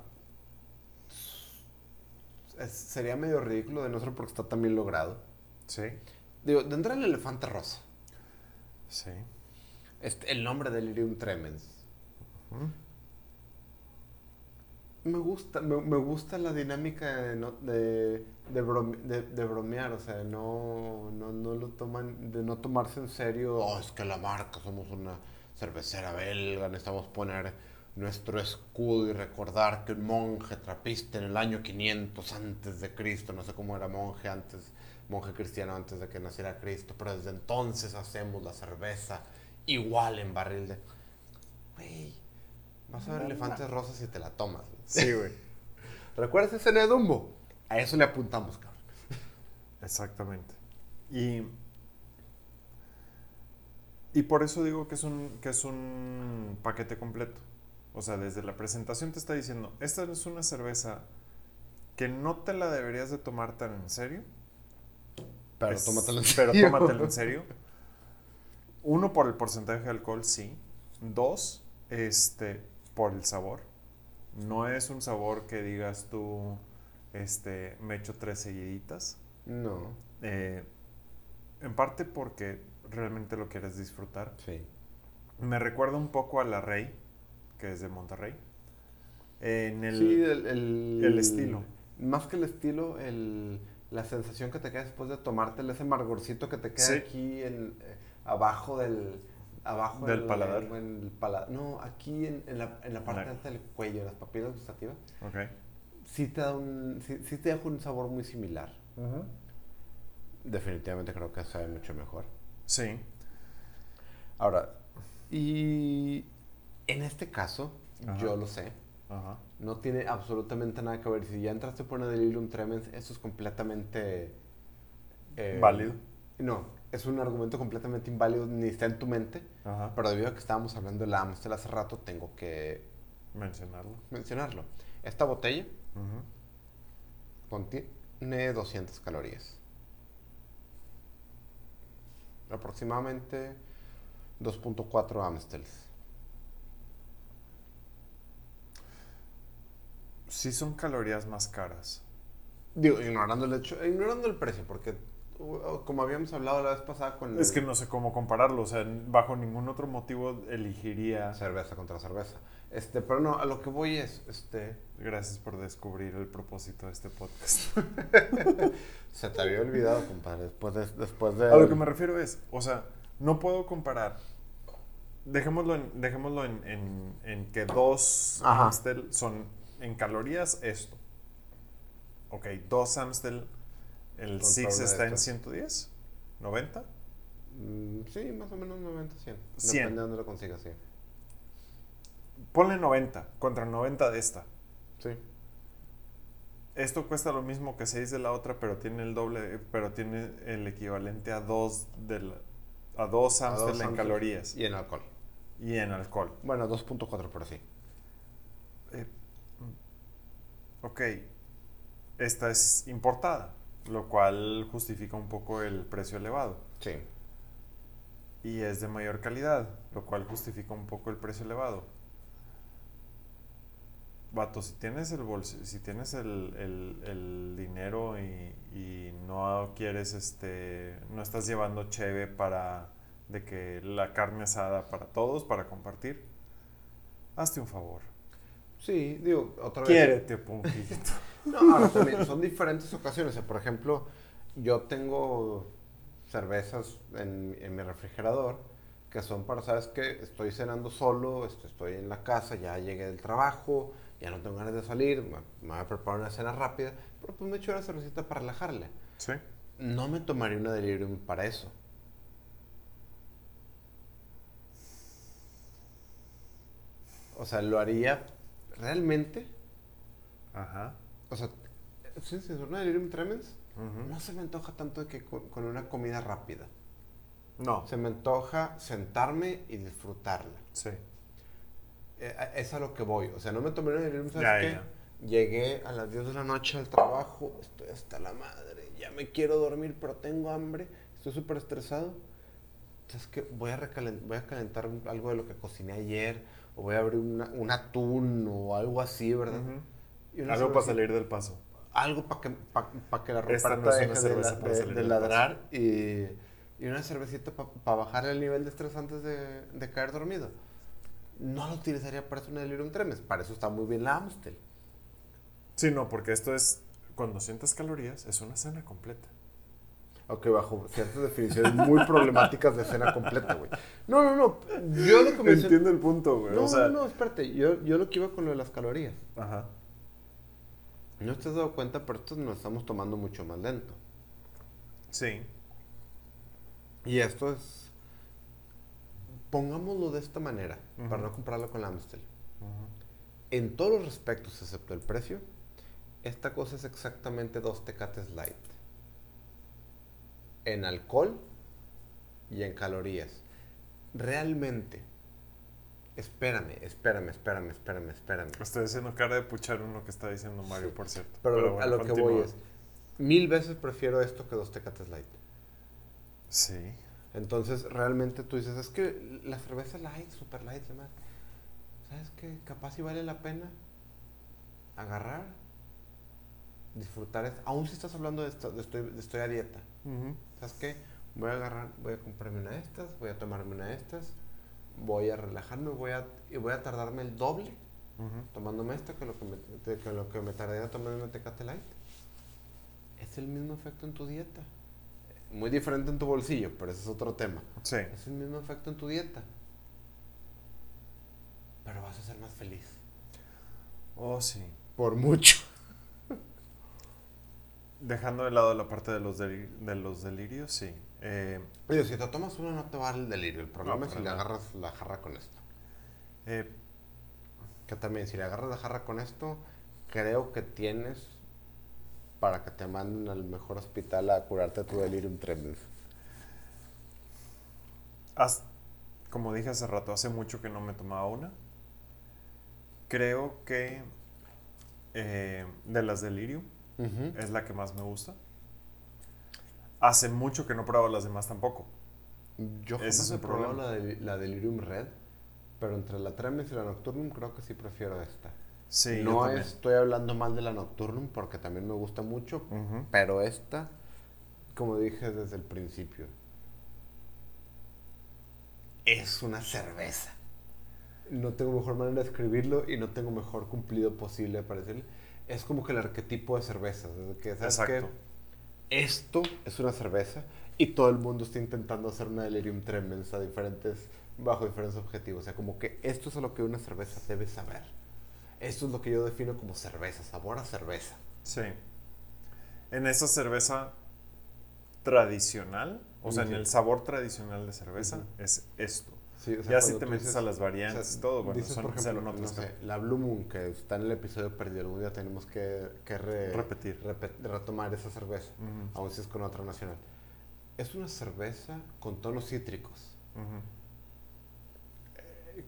es- sería medio ridículo de no ser porque está tan bien logrado. Sí. Digo, tendrá el elefante rosa. Sí. Este, el nombre de Delirium Tremens. Me gusta, me, me gusta la dinámica de, de, de, brome- de- de bromear, o sea, no, no, no lo toman, de no tomarse en serio, oh, es que la marca, somos una cervecera belga, necesitamos poner nuestro escudo y recordar que un monje trapista en el año 500 antes de Cristo, no sé cómo era monje antes, monje cristiano antes de que naciera Cristo, pero desde entonces hacemos la cerveza igual en barril de... Güey, vas a ver elefantes rosas y te la tomas. Sí, güey. ¿Recuerdas ese Dumbo? A eso le apuntamos, cabrón. Exactamente. Y, y por eso digo que es, un, que es un paquete completo. O sea, desde la presentación te está diciendo, esta es una cerveza que no te la deberías de tomar tan en serio. Pero Es- tómatelo en Pero serio. tómatelo en serio. Uno, por el porcentaje de alcohol, sí. Dos, este, por el sabor. No es un sabor que digas tú, este, me echo tres seguiditas. No, Eh, en parte porque realmente lo quieres disfrutar. sí. Me recuerda un poco a la Rey, que es de Monterrey. En el, sí, el, el, el estilo. Más que el estilo, el, la sensación que te queda después de tomártela, ese amargorcito que te queda Sí. aquí en, eh, abajo del... Abajo Del en paladar. lengua, en el pala- No, aquí en, en la, en la parte La- alta del cuello, en las papilas gustativas, Ok. Sí te da un, sí, sí te deja un sabor muy similar. Definitivamente creo que sabe mucho mejor. Sí. Ahora, y en este caso, Ajá. yo lo sé, Ajá. no tiene absolutamente nada que ver. Si ya entraste por una Delirium Tremens, eso es completamente... eh, Válido. No, es un argumento completamente inválido, ni está en tu mente, Ajá. pero debido a que estábamos hablando de la Amstel hace rato, tengo que Mencionarlo. mencionarlo. Esta botella Contiene 200 calorías. Aproximadamente 2.4 Amstels. Sí son calorías más caras. Digo, ignorando el hecho, ignorando el precio, porque uh, como habíamos hablado la vez pasada con Es el- que no sé cómo compararlo. O sea, bajo ningún otro motivo elegiría... cerveza contra cerveza. Este, pero no, a lo que voy es, este, Gracias por descubrir el propósito de este podcast. se te había olvidado, compadre, después de, después de A lo que me refiero es, o sea, no puedo comparar. Dejémoslo en, dejémoslo en, en- en que dos Ajá. Amstel son en calorías esto. Ok, dos Amstel, el Six está en estas. 110, 90. Mm, sí, más o menos 90, 100. 100. Depende de dónde lo consigas, sí. Ponle 90 contra 90 de esta. Sí. Esto cuesta lo mismo que 6 de la otra, pero tiene el doble, pero tiene el equivalente a dos de la- a dos A Amstel dos en calorías Y en alcohol. y en alcohol. Bueno, 2.4, pero sí. Eh, ok, esta es importada, lo cual justifica un poco el precio elevado. Sí. Y es de mayor calidad, lo cual justifica un poco el precio elevado. Vato, si tienes el bolsi- si tienes el, el- el dinero y, y no quieres, este, no estás llevando cheve para, de que la carne asada para todos, para compartir, hazte un favor. Sí, digo, otra vez. Quiérete. No, ahora también son diferentes ocasiones. O sea, por ejemplo, yo tengo cervezas en, en mi refrigerador que son para, ¿sabes qué? Estoy cenando solo, este, estoy en la casa, ya llegué del trabajo, ya no tengo ganas de salir, me, me voy a preparar una cena rápida, pero pues me echo una cervecita para relajarle. ¿Sí? No me tomaría una delirium para eso. O sea, lo haría realmente. Ajá. O sea, sí, sí, una delirium tremens. No se me antoja tanto de que con, con una comida rápida. No. Se me antoja sentarme y disfrutarla. Sí. Eh, es a lo que voy. O sea, no me tomé una delirium, ¿sabes Ya, qué? ya. Llegué a las 10 de la noche al trabajo, estoy hasta la madre, ya me quiero dormir, pero tengo hambre, estoy súper estresado. ¿Sabes qué? Voy a, voy a calentar algo de lo que cociné ayer, o voy a abrir una- un atún o algo así, ¿verdad? Y Algo para salir del paso. algo para que, pa, que la ropa no deje de, la- de- ladrar y, y una cervecita para bajar el nivel de estrés antes de, de caer dormido. No lo utilizaría para eso una delirium tremens. Para eso está muy bien la Amstel. Sí, no, porque esto es, cuando sientes calorías, es una cena completa. Aunque bajo ciertas definiciones muy problemáticas de cena completa, güey. No, no, no. Yo lo que me Entiendo el punto, güey. No, o sea, no, no, espérate. Yo, yo lo que iba con lo de las calorías. Ajá. No te has dado cuenta, pero esto nos estamos tomando mucho más lento. Sí. Y esto es. Pongámoslo de esta manera, para no comprarlo con la Amstel. En todos los respectos, excepto el precio, esta cosa es exactamente dos tecates light. En alcohol y en calorías. Realmente. Espérame, espérame, espérame, espérame, espérame. Estoy haciendo cara de puchar en lo que está diciendo Mario, por cierto. Pero, bueno, a lo que voy es. Mil veces prefiero esto que dos tecates light. Sí. Entonces, realmente tú dices, es que la cerveza light, super light, demás. ¿Sabes qué? Capaz si vale la pena agarrar, disfrutar. es- Aún si estás hablando de, esto, de estoy, de estoy a dieta. ¿Sabes qué? Voy a agarrar, voy a comprarme una de estas, voy a tomarme una de estas, voy a relajarme, voy a, y voy a tardarme el doble Ujú. tomándome esto que lo que me, que lo que me tardaría tomando una Tecate Light. Es el mismo efecto en tu dieta. Muy diferente en tu bolsillo, pero ese es otro tema. Sí. Es el mismo efecto en tu dieta. Pero vas a ser más feliz. Oh, sí. Por mucho. Dejando de lado la parte de los, de los delirios, sí. Eh, Oye, si te tomas una no te va el delirio. El problema No, es si le agarras la jarra con esto. eh, Que también, si le agarras la jarra con esto, creo que tienes para que te manden al mejor hospital a curarte tu delirium tremens. como dije hace rato, hace mucho que no me tomaba una. Creo que eh, de las delirium es la que más me gusta. Hace mucho que no pruebo las demás tampoco. Yo jamás es he probado la, de, la Delirium Red, pero entre la Tremens y la Nocturnum creo que sí prefiero esta. Sí, no estoy hablando mal de la Nocturnum porque también me gusta mucho, pero esta, como dije desde el principio, es una cerveza. No tengo mejor manera de escribirlo y no tengo mejor cumplido posible para decirle. Es como que el arquetipo de cervezas. desde que, ¿sabes Exacto. qué? Esto es una cerveza y todo el mundo está intentando hacer una delirium tremens a diferentes, bajo diferentes objetivos. O sea, como que esto es a lo que una cerveza debe saber. Esto es lo que yo defino como cerveza, sabor a cerveza. Sí. En esa cerveza tradicional, o sea, en el sabor tradicional de cerveza, es esto. Sí, o sea, ya si te metes dices- a las variantes o sea, y todo, bueno, dices, son, por ejemplo, no sé, la Blue Moon, que está en el episodio perdido, algún día tenemos que, que re- Repetir. repe- retomar esa cerveza, aun si es con otra nacional. Es una cerveza con tonos cítricos. ujú.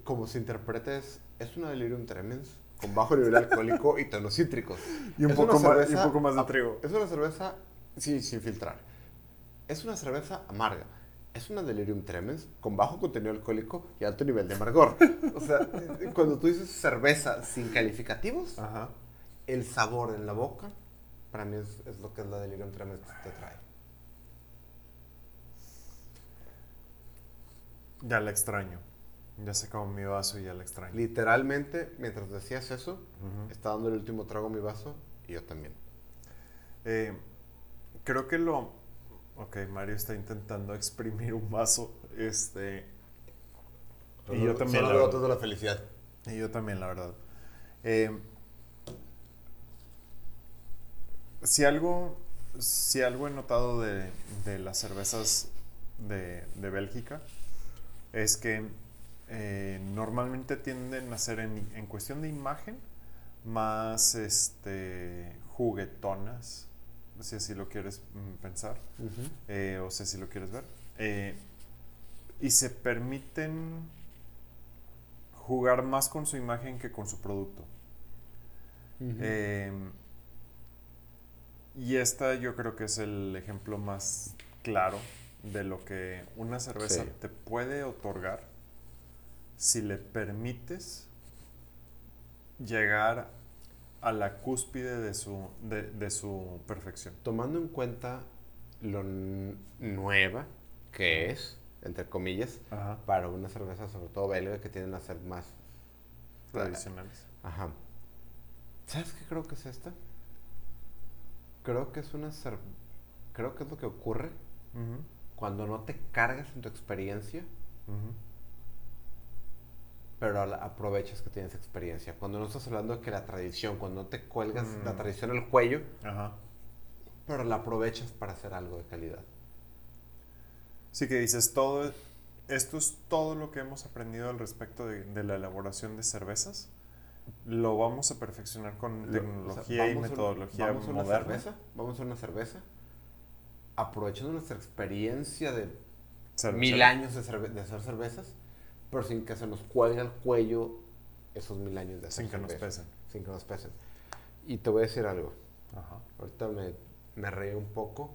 Como se interpreta es, es una delirium tremens con bajo nivel alcohólico y tonos cítricos. Y un, Es poco más, y un cerveza poco más de trigo. Es una cerveza, sí, sin filtrar. Es una cerveza amarga. Es una delirium tremens con bajo contenido alcohólico y alto nivel de amargor. O sea, cuando tú dices cerveza sin calificativos, Ajá. el sabor en la boca, para mí es, es lo que es la delirium tremens te trae. Ya la extraño. Ya se acabó mi vaso y ya la extraño. Literalmente, mientras decías eso, Ujú. está dando el último trago a mi vaso y yo también. Eh, creo que lo. Ok, Mario está intentando exprimir un vaso. Este. Y yo también. Son la los verdad. gotas de la felicidad. Y yo también, la verdad. Eh, si algo. Si algo he notado de, de las cervezas de, de Bélgica es que eh, normalmente tienden a ser en, en cuestión de imagen más este, juguetonas, si así lo quieres mm, pensar eh, o sé si lo quieres ver. Eh, y se permiten jugar más con su imagen que con su producto. Eh, y esta yo creo que es el ejemplo más claro de lo que una cerveza Sí. te puede otorgar si le permites llegar a la cúspide de su, de, de su perfección. Tomando en cuenta lo nueva que es, entre comillas, Ajá. para una cerveza, sobre todo belga, que tienden a ser más Tradicionales. Ajá. ¿Sabes qué creo que es esta? Creo que es una creo que es lo que ocurre cuando no te cargas en tu experiencia. Pero la- aprovechas que tienes experiencia. Cuando no estás hablando de que la tradición, cuando no te cuelgas la Mm. tradición al cuello, Ajá. pero la aprovechas para hacer algo de calidad. Sí que dices, todo, esto es todo lo que hemos aprendido al respecto de, de la elaboración de cervezas. Lo vamos a perfeccionar con Lo- o sea, tecnología y metodología vamos a una moderna. cerveza, vamos a una cerveza, aprovechando nuestra experiencia de Cerveza. mil años de, cerve- de hacer cervezas, pero sin que se nos cuelgue al cuello esos mil años de Sin que nos pesen. Sin que nos pesen. Y te voy a decir algo. Ajá. Ahorita me, me reí un poco,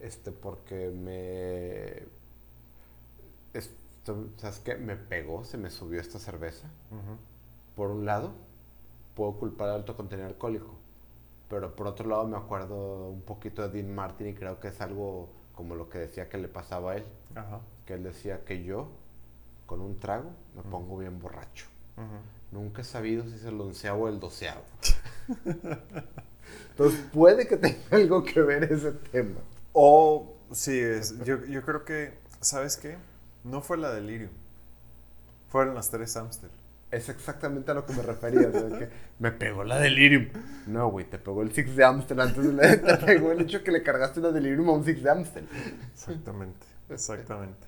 este, porque me... esto- ¿Sabes qué? Me pegó, se me subió esta cerveza. Ujú. Por un lado, puedo culpar al alto contenido alcohólico, pero por otro lado me acuerdo un poquito de Dean Martin y creo que es algo como lo que decía que le pasaba a él, Ajá. que él decía que yo, con un trago, me pongo bien borracho. Nunca he sabido si es el onceavo o el doceavo. Entonces puede que tenga algo que ver ese tema. O, sí, es, yo, yo creo que, ¿sabes qué? No fue la delirium. Fueron las tres Amstel. Es exactamente a lo que me refería. o sea, que me pegó la delirium. No, güey, te pegó el Six de Amstel. Antes le- te pegó el hecho que le cargaste una delirium a un Six de Amstel. Exactamente, exactamente.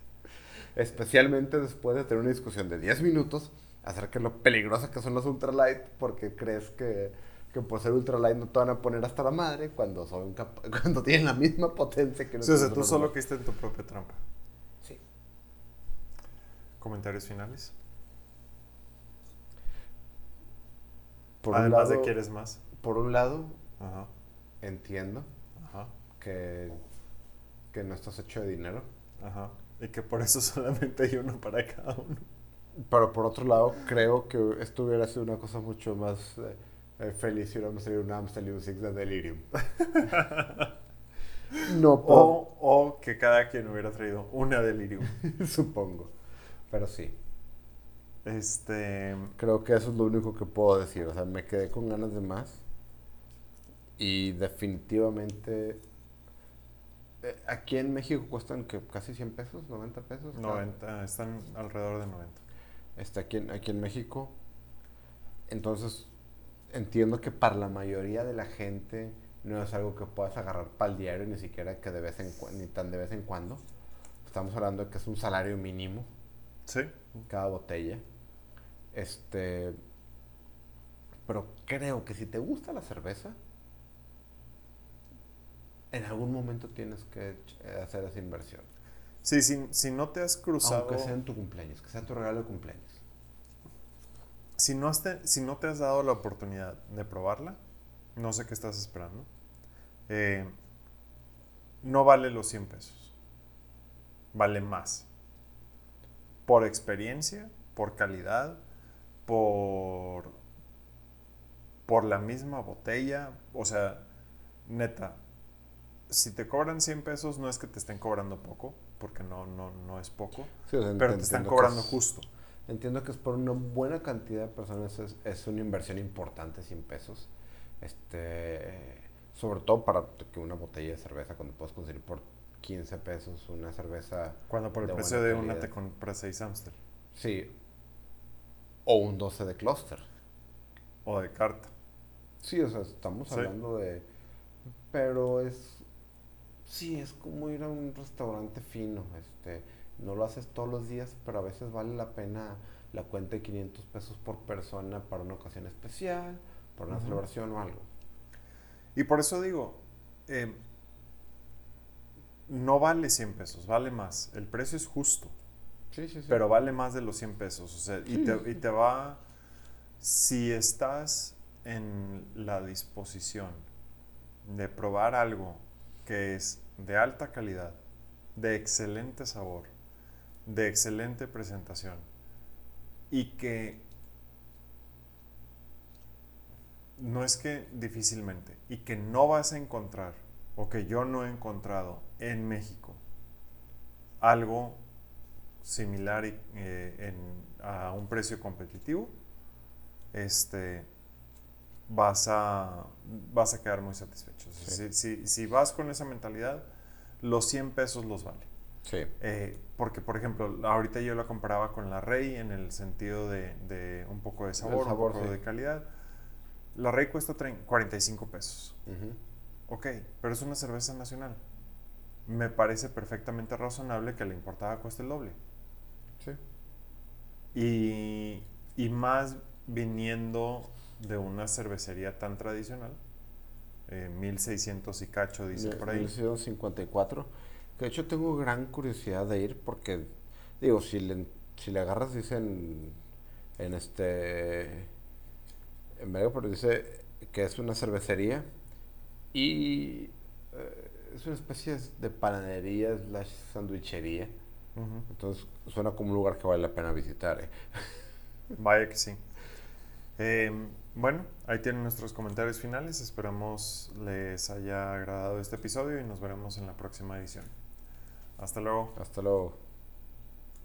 Especialmente después de tener una discusión de 10 minutos acerca de lo peligrosa que son los ultralight, porque crees que, que por ser ultralight no te van a poner hasta la madre cuando, son cuando tienen la misma potencia que Sí, o sea, nosotros tú los solo caíste en tu propia trampa. Sí. ¿Comentarios finales? Por Además lado, de quieres más. por un lado, Ajá, entiendo ajá, que, que no estás hecho de dinero. ajá. Y que por eso solamente hay uno para cada uno. Pero por otro lado, creo que esto hubiera sido una cosa mucho más eh, eh, feliz si hubiéramos tenido un Amstel y un Six de Delirium. no puedo, O, o que cada quien hubiera traído una delirium. supongo. Pero sí, Este. creo que eso es lo único que puedo decir. O sea, me quedé con ganas de más. Y definitivamente... eh, aquí en México cuestan que casi 100 pesos, 90 pesos. cada- 90, están alrededor de 90. está aquí en, aquí en México. Entonces, entiendo que para la mayoría de la gente no es algo que puedas agarrar para el diario, ni siquiera que de vez en ni tan de vez en cuando. Estamos hablando de que es un salario mínimo Sí. cada botella. Este. Pero creo que si te gusta la cerveza, en algún momento tienes que hacer esa inversión. Sí, si, si no te has cruzado. Aunque sea en tu cumpleaños, que sea tu regalo de cumpleaños. Si no, has te, si no te has dado la oportunidad de probarla, no sé qué estás esperando. eh, no vale los 100 pesos. Vale más. Por experiencia, por calidad, por, por la misma botella. O sea, neta, si te cobran 100 pesos, no es que te estén cobrando poco, porque no, no, no es poco, Sí, o sea, pero te están cobrando es- justo. Entiendo que es por una buena cantidad de personas, es, es una inversión importante, 100 pesos. Este, sobre todo para que una botella de cerveza, cuando puedes conseguir por 15 pesos una cerveza, Cuando por el precio de una te compras 6 Amstel. sí, o un 12 de cluster. O de carta. Sí, o sea, estamos Sí. hablando de... Pero es... Sí, es como ir a un restaurante fino. Este, no lo haces todos los días, pero a veces vale la pena la cuenta de 500 pesos por persona para una ocasión especial, para una celebración o algo. Y por eso digo, eh, no vale 100 pesos, vale más. El precio es justo, Sí, sí, sí. pero vale más de los 100 pesos. O sea, y, te, y te va, si estás en la disposición de probar algo que es de alta calidad, de excelente sabor, de excelente presentación y que no es que difícilmente, y que no vas a encontrar, o que yo no he encontrado en México, algo similar eh, a un precio competitivo, este, vas, a, vas a quedar muy satisfecho. Si, vas con esa mentalidad, los 100 pesos los vale. Sí. Eh, porque, por ejemplo, ahorita yo la comparaba con la Rey en el sentido de, un poco de sabor, un poco de calidad. La Rey cuesta 45 pesos. Ok, pero es una cerveza nacional. Me parece perfectamente razonable que la importada cueste el doble. Sí. Y, y más viniendo de una cervecería tan tradicional. 1600 eh, y cacho, dice por ahí. 1654. Que de hecho tengo gran curiosidad de ir porque, digo, si le, si le agarras, dicen en este. En medio, pero dice que es una cervecería y eh, es una especie de panadería slash sandwichería. Entonces suena como un lugar que vale la pena visitar. ¿eh? Vaya que sí. Em, bueno, ahí tienen nuestros comentarios finales. Esperamos les haya agradado este episodio y nos veremos en la próxima edición. Hasta luego. Hasta luego.